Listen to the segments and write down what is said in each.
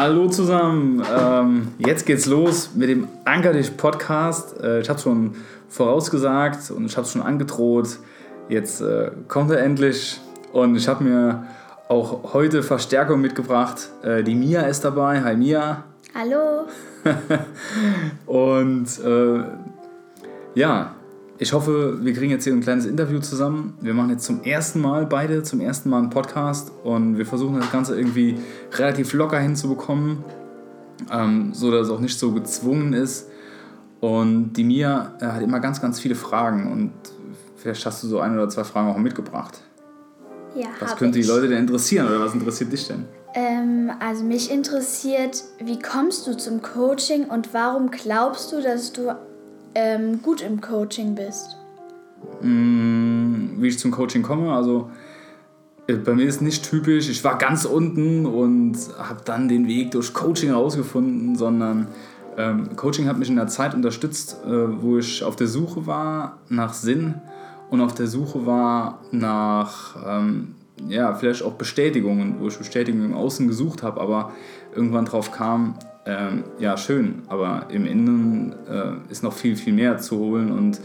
Hallo zusammen, ähm, jetzt geht's los mit dem Anker dich Podcast. Äh, ich habe schon vorausgesagt und ich habe schon angedroht. Jetzt äh, kommt er endlich und ich habe mir auch heute Verstärkung mitgebracht. Äh, die Mia ist dabei. Hi Mia. Hallo. und äh, ja, ich hoffe, wir kriegen jetzt hier ein kleines Interview zusammen. Wir machen jetzt zum ersten Mal beide, zum ersten Mal einen Podcast und wir versuchen das Ganze irgendwie relativ locker hinzubekommen, ähm, so dass es auch nicht so gezwungen ist. Und die Mia äh, hat immer ganz, ganz viele Fragen und vielleicht hast du so ein oder zwei Fragen auch mitgebracht. Ja, Was könnte ich. die Leute denn interessieren oder was interessiert dich denn? Ähm, also mich interessiert, wie kommst du zum Coaching und warum glaubst du, dass du ähm, gut im Coaching bist? Mm, Wie ich zum Coaching komme, also äh, bei mir ist nicht typisch, ich war ganz unten und habe dann den Weg durch Coaching herausgefunden, sondern ähm, Coaching hat mich in der Zeit unterstützt, äh, wo ich auf der Suche war nach Sinn und auf der Suche war nach, ähm, ja, vielleicht auch Bestätigungen, wo ich Bestätigung im Außen gesucht habe, aber irgendwann drauf kam, ähm, ja, schön, aber im Innen äh, ist noch viel, viel mehr zu holen und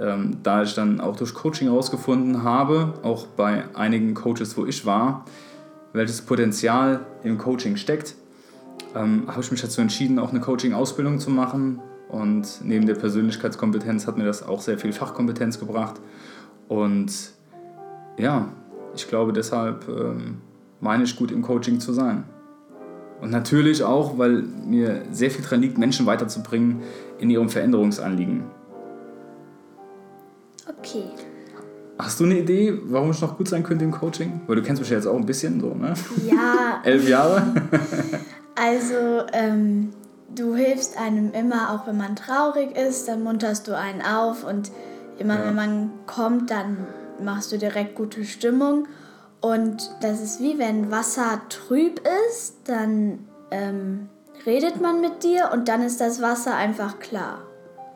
ähm, da ich dann auch durch Coaching herausgefunden habe, auch bei einigen Coaches, wo ich war, welches Potenzial im Coaching steckt, ähm, habe ich mich dazu entschieden, auch eine Coaching-Ausbildung zu machen. Und neben der Persönlichkeitskompetenz hat mir das auch sehr viel Fachkompetenz gebracht. Und ja, ich glaube deshalb ähm, meine ich gut im Coaching zu sein. Und natürlich auch, weil mir sehr viel daran liegt, Menschen weiterzubringen in ihrem Veränderungsanliegen. Okay. Hast du eine Idee, warum ich noch gut sein könnte im Coaching? Weil du kennst mich ja jetzt auch ein bisschen so, ne? Ja, Elf Jahre? also ähm, du hilfst einem immer, auch wenn man traurig ist, dann munterst du einen auf und immer Ja. wenn man kommt, dann machst du direkt gute Stimmung. Und das ist wie wenn Wasser trüb ist, dann ähm, redet man mit dir und dann ist das Wasser einfach klar.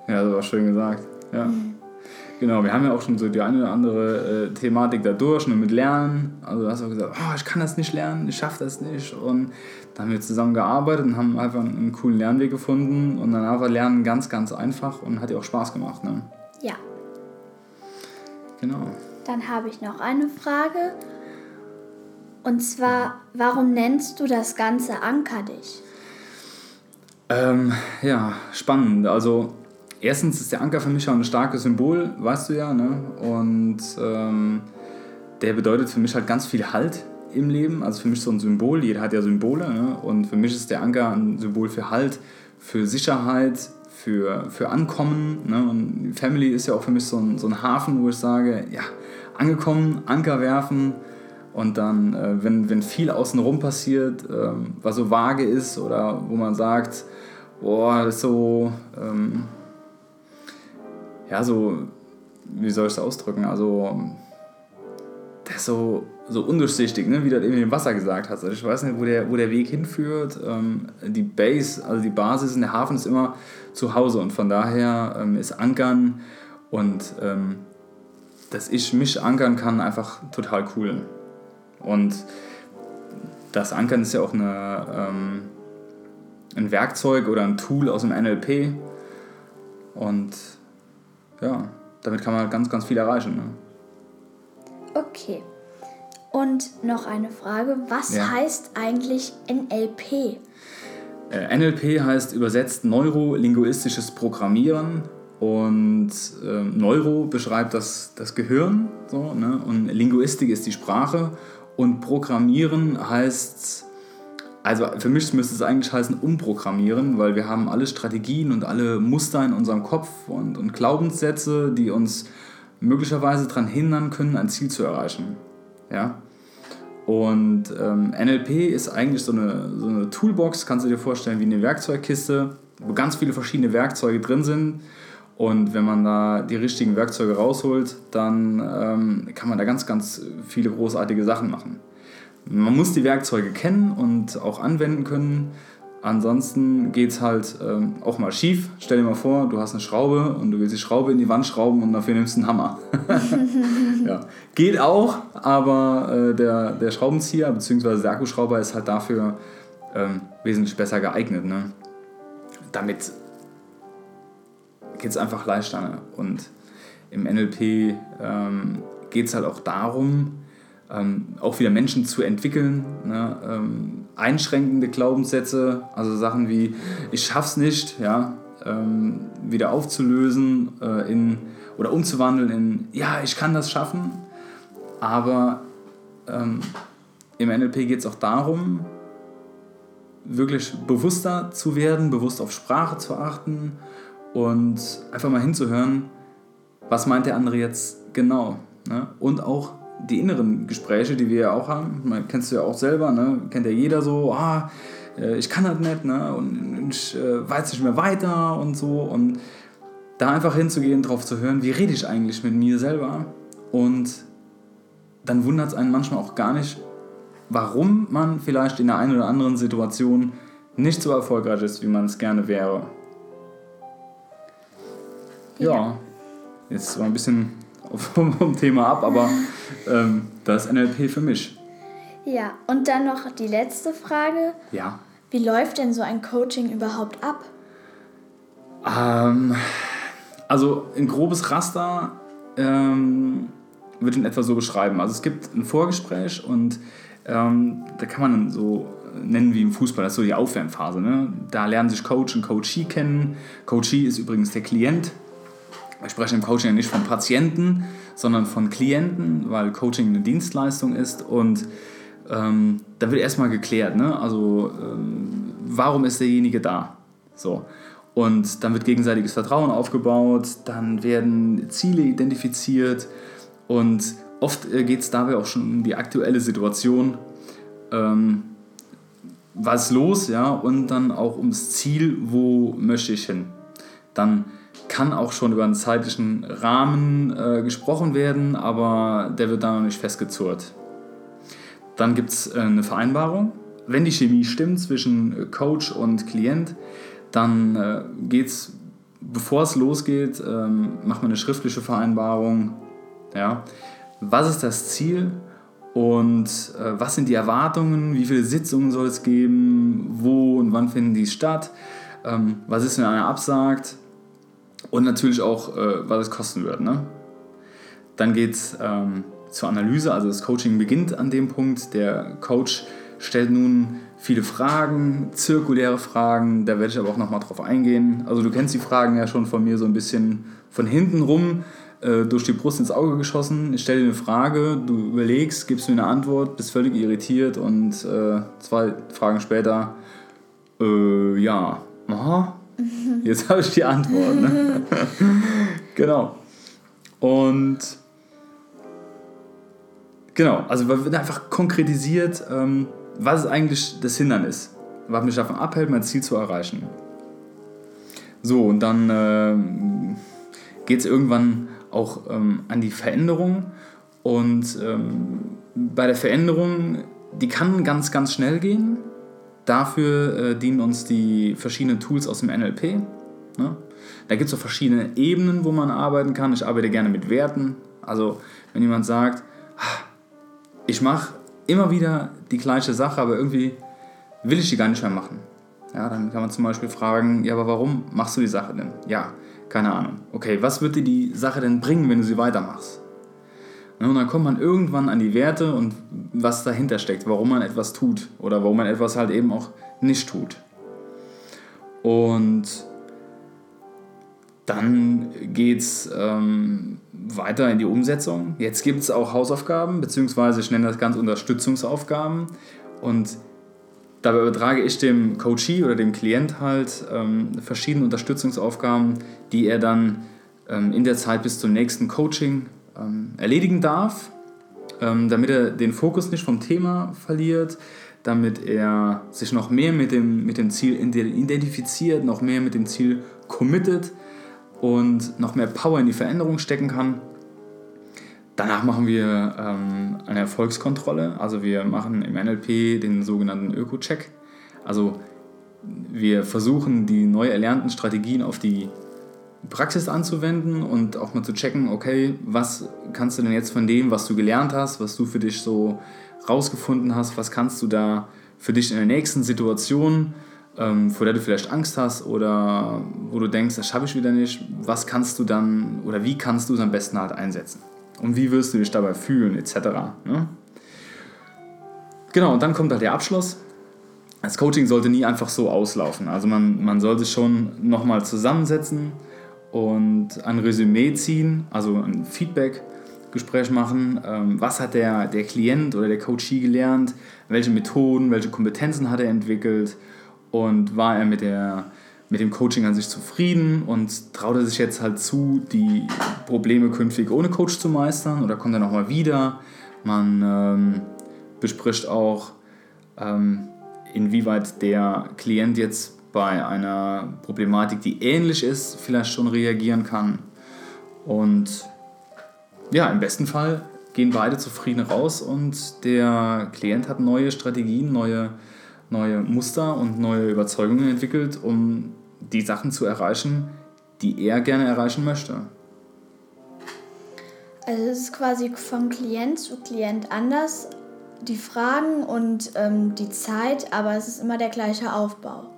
Ja, das war schön gesagt. Ja. Genau, wir haben ja auch schon so die eine oder andere äh, Thematik da durch, nur mit Lernen. Also du hast auch gesagt, oh, ich kann das nicht lernen, ich schaffe das nicht. Und dann haben wir zusammen gearbeitet und haben einfach einen coolen Lernweg gefunden. Und danach war Lernen ganz, ganz einfach und hat dir auch Spaß gemacht. Ne? Ja. Genau. Dann habe ich noch eine Frage. Und zwar, warum nennst du das Ganze Anker dich? Ähm, ja, spannend. Also erstens ist der Anker für mich auch ein starkes Symbol, weißt du ja, ne? Und ähm, der bedeutet für mich halt ganz viel Halt im Leben. Also für mich so ein Symbol, jeder hat ja Symbole, ne? Und für mich ist der Anker ein Symbol für Halt, für Sicherheit, für, für Ankommen. Ne? Und Family ist ja auch für mich so ein, so ein Hafen, wo ich sage, ja, angekommen, Anker werfen. Und dann, äh, wenn, wenn viel außenrum passiert, ähm, was so vage ist oder wo man sagt, boah, das ist so, ähm, ja, so, wie soll ich es ausdrücken? Also, der ist so, so undurchsichtig, ne? wie du das eben im Wasser gesagt hast. Also ich weiß nicht, wo der, wo der Weg hinführt. Ähm, die Base, also die Basis in der Hafen ist immer zu Hause und von daher ähm, ist Ankern und ähm, dass ich mich ankern kann, einfach total cool. Und das Ankern ist ja auch eine, ähm, ein Werkzeug oder ein Tool aus dem NLP. Und ja, damit kann man ganz, ganz viel erreichen. Ne? Okay. Und noch eine Frage. Was Ja. heißt eigentlich NLP? Äh, NLP heißt übersetzt neurolinguistisches Programmieren und ähm, Neuro beschreibt das, das Gehirn so, ne? und Linguistik ist die Sprache und Programmieren heißt, also für mich müsste es eigentlich heißen umprogrammieren, weil wir haben alle Strategien und alle Muster in unserem Kopf und, und Glaubenssätze, die uns möglicherweise daran hindern können, ein Ziel zu erreichen. Ja? Und ähm, NLP ist eigentlich so eine, so eine Toolbox, kannst du dir vorstellen, wie eine Werkzeugkiste, wo ganz viele verschiedene Werkzeuge drin sind. Und wenn man da die richtigen Werkzeuge rausholt, dann ähm, kann man da ganz, ganz viele großartige Sachen machen. Man muss die Werkzeuge kennen und auch anwenden können. Ansonsten geht es halt ähm, auch mal schief. Stell dir mal vor, du hast eine Schraube und du willst die Schraube in die Wand schrauben und dafür nimmst du einen Hammer. ja. Geht auch, aber äh, der, der Schraubenzieher bzw. der Akkuschrauber ist halt dafür ähm, wesentlich besser geeignet. Ne? Damit geht es einfach leichter. Ne? Und im NLP ähm, geht es halt auch darum, ähm, auch wieder Menschen zu entwickeln. Ne? Ähm, einschränkende Glaubenssätze, also Sachen wie ich schaff's nicht, ja, ähm, wieder aufzulösen äh, in, oder umzuwandeln in ja, ich kann das schaffen. Aber ähm, im NLP geht es auch darum, wirklich bewusster zu werden, bewusst auf Sprache zu achten und einfach mal hinzuhören, was meint der andere jetzt genau. Ne? Und auch die inneren Gespräche, die wir ja auch haben, man kennst du ja auch selber, ne? kennt ja jeder so, ah, äh, ich kann das nicht ne? und ich äh, weiß nicht mehr weiter und so. Und da einfach hinzugehen, drauf zu hören, wie rede ich eigentlich mit mir selber. Und dann wundert es einen manchmal auch gar nicht, warum man vielleicht in der einen oder anderen Situation nicht so erfolgreich ist, wie man es gerne wäre. Ja, jetzt war ein bisschen vom, vom Thema ab, aber ähm, das ist NLP für mich. Ja, und dann noch die letzte Frage. Ja. Wie läuft denn so ein Coaching überhaupt ab? Ähm, also ein grobes Raster ähm, würde ich in etwa so beschreiben. Also es gibt ein Vorgespräch und ähm, da kann man so nennen wie im Fußball, das ist so die Aufwärmphase. Ne? Da lernen sich Coach und Coachee kennen. Coachee ist übrigens der Klient. Wir sprechen im Coaching ja nicht von Patienten, sondern von Klienten, weil Coaching eine Dienstleistung ist und ähm, da wird erstmal geklärt, ne? also ähm, warum ist derjenige da? So. Und dann wird gegenseitiges Vertrauen aufgebaut, dann werden Ziele identifiziert und oft äh, geht es dabei auch schon um die aktuelle Situation. Ähm, was los, ja, und dann auch ums Ziel, wo möchte ich hin. Dann kann auch schon über einen zeitlichen Rahmen äh, gesprochen werden, aber der wird da noch nicht festgezurrt. Dann gibt es äh, eine Vereinbarung. Wenn die Chemie stimmt zwischen äh, Coach und Klient, dann äh, geht es, bevor es losgeht, ähm, macht man eine schriftliche Vereinbarung. Ja. Was ist das Ziel und äh, was sind die Erwartungen? Wie viele Sitzungen soll es geben? Wo und wann finden die statt? Ähm, was ist, wenn einer absagt? Und natürlich auch, äh, was es kosten wird. Ne? Dann geht es ähm, zur Analyse, also das Coaching beginnt an dem Punkt. Der Coach stellt nun viele Fragen, zirkuläre Fragen, da werde ich aber auch nochmal drauf eingehen. Also du kennst die Fragen ja schon von mir so ein bisschen von hinten rum, äh, durch die Brust ins Auge geschossen. Ich stelle dir eine Frage, du überlegst, gibst mir eine Antwort, bist völlig irritiert und äh, zwei Fragen später, äh, ja, aha, Jetzt habe ich die Antwort. Ne? genau. Und genau, also wird einfach konkretisiert, ähm, was ist eigentlich das Hindernis, was mich davon abhält, mein Ziel zu erreichen. So, und dann äh, geht es irgendwann auch ähm, an die Veränderung. Und ähm, bei der Veränderung, die kann ganz, ganz schnell gehen. Dafür äh, dienen uns die verschiedenen Tools aus dem NLP. Ne? Da gibt es so verschiedene Ebenen, wo man arbeiten kann. Ich arbeite gerne mit Werten. Also wenn jemand sagt, ah, ich mache immer wieder die gleiche Sache, aber irgendwie will ich die gar nicht mehr machen. Ja, dann kann man zum Beispiel fragen, ja, aber warum machst du die Sache denn? Ja, keine Ahnung. Okay, was wird dir die Sache denn bringen, wenn du sie weitermachst? Ne, und dann kommt man irgendwann an die Werte und was dahinter steckt, warum man etwas tut oder warum man etwas halt eben auch nicht tut. Und dann geht es ähm, weiter in die Umsetzung. Jetzt gibt es auch Hausaufgaben, beziehungsweise ich nenne das ganz Unterstützungsaufgaben. Und dabei übertrage ich dem Coachee oder dem Klient halt ähm, verschiedene Unterstützungsaufgaben, die er dann ähm, in der Zeit bis zum nächsten Coaching ähm, erledigen darf, ähm, damit er den Fokus nicht vom Thema verliert, damit er sich noch mehr mit dem, mit dem Ziel identifiziert, noch mehr mit dem Ziel committet und noch mehr Power in die Veränderung stecken kann. Danach machen wir ähm, eine Erfolgskontrolle, also wir machen im NLP den sogenannten Öko-Check. Also wir versuchen die neu erlernten Strategien auf die Praxis anzuwenden und auch mal zu checken, okay, was kannst du denn jetzt von dem, was du gelernt hast, was du für dich so rausgefunden hast, was kannst du da für dich in der nächsten Situation, ähm, vor der du vielleicht Angst hast oder wo du denkst, das schaffe ich wieder nicht, was kannst du dann oder wie kannst du es am besten halt einsetzen? Und wie wirst du dich dabei fühlen, etc. Ne? Genau, und dann kommt halt der Abschluss. Das Coaching sollte nie einfach so auslaufen. Also man, man sollte schon nochmal zusammensetzen und ein Resümee ziehen, also ein Feedback-Gespräch machen. Ähm, was hat der, der Klient oder der Coachee gelernt? Welche Methoden, welche Kompetenzen hat er entwickelt? Und war er mit, der, mit dem Coaching an sich zufrieden und traut er sich jetzt halt zu, die Probleme künftig ohne Coach zu meistern? Oder kommt er nochmal wieder? Man ähm, bespricht auch, ähm, inwieweit der Klient jetzt bei einer Problematik, die ähnlich ist, vielleicht schon reagieren kann. Und ja, im besten Fall gehen beide zufrieden raus und der Klient hat neue Strategien, neue, neue Muster und neue Überzeugungen entwickelt, um die Sachen zu erreichen, die er gerne erreichen möchte. Also es ist quasi von Klient zu Klient anders, die Fragen und ähm, die Zeit, aber es ist immer der gleiche Aufbau.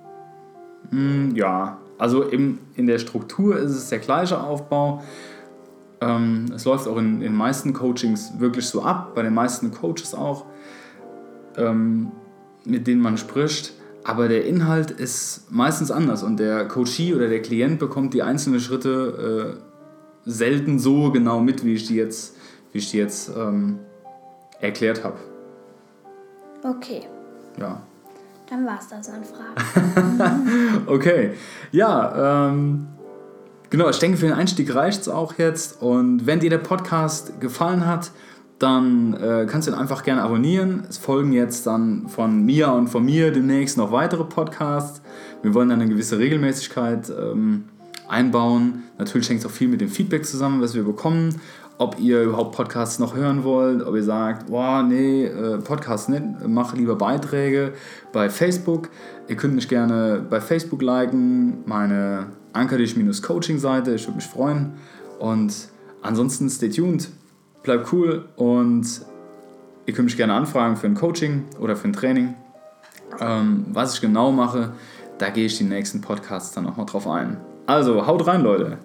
Mm, ja, also im, in der Struktur ist es der gleiche Aufbau. Ähm, es läuft auch in den meisten Coachings wirklich so ab, bei den meisten Coaches auch, ähm, mit denen man spricht. Aber der Inhalt ist meistens anders und der Coachee oder der Klient bekommt die einzelnen Schritte äh, selten so genau mit, wie ich die jetzt, wie ich die jetzt ähm, erklärt habe. Okay. Ja. Dann war es das an Fragen. okay. Ja, ähm, genau, ich denke, für den Einstieg reicht es auch jetzt. Und wenn dir der Podcast gefallen hat, dann äh, kannst du ihn einfach gerne abonnieren. Es folgen jetzt dann von mir und von mir demnächst noch weitere Podcasts. Wir wollen dann eine gewisse Regelmäßigkeit ähm, einbauen. Natürlich hängt es auch viel mit dem Feedback zusammen, was wir bekommen ob ihr überhaupt Podcasts noch hören wollt, ob ihr sagt, boah, nee, äh, Podcast nicht, mache lieber Beiträge bei Facebook. Ihr könnt mich gerne bei Facebook liken, meine Ankerdisch-Coaching-Seite, ich würde mich freuen. Und ansonsten stay tuned, bleibt cool und ihr könnt mich gerne anfragen für ein Coaching oder für ein Training. Ähm, was ich genau mache, da gehe ich die nächsten Podcasts dann nochmal drauf ein. Also, haut rein, Leute!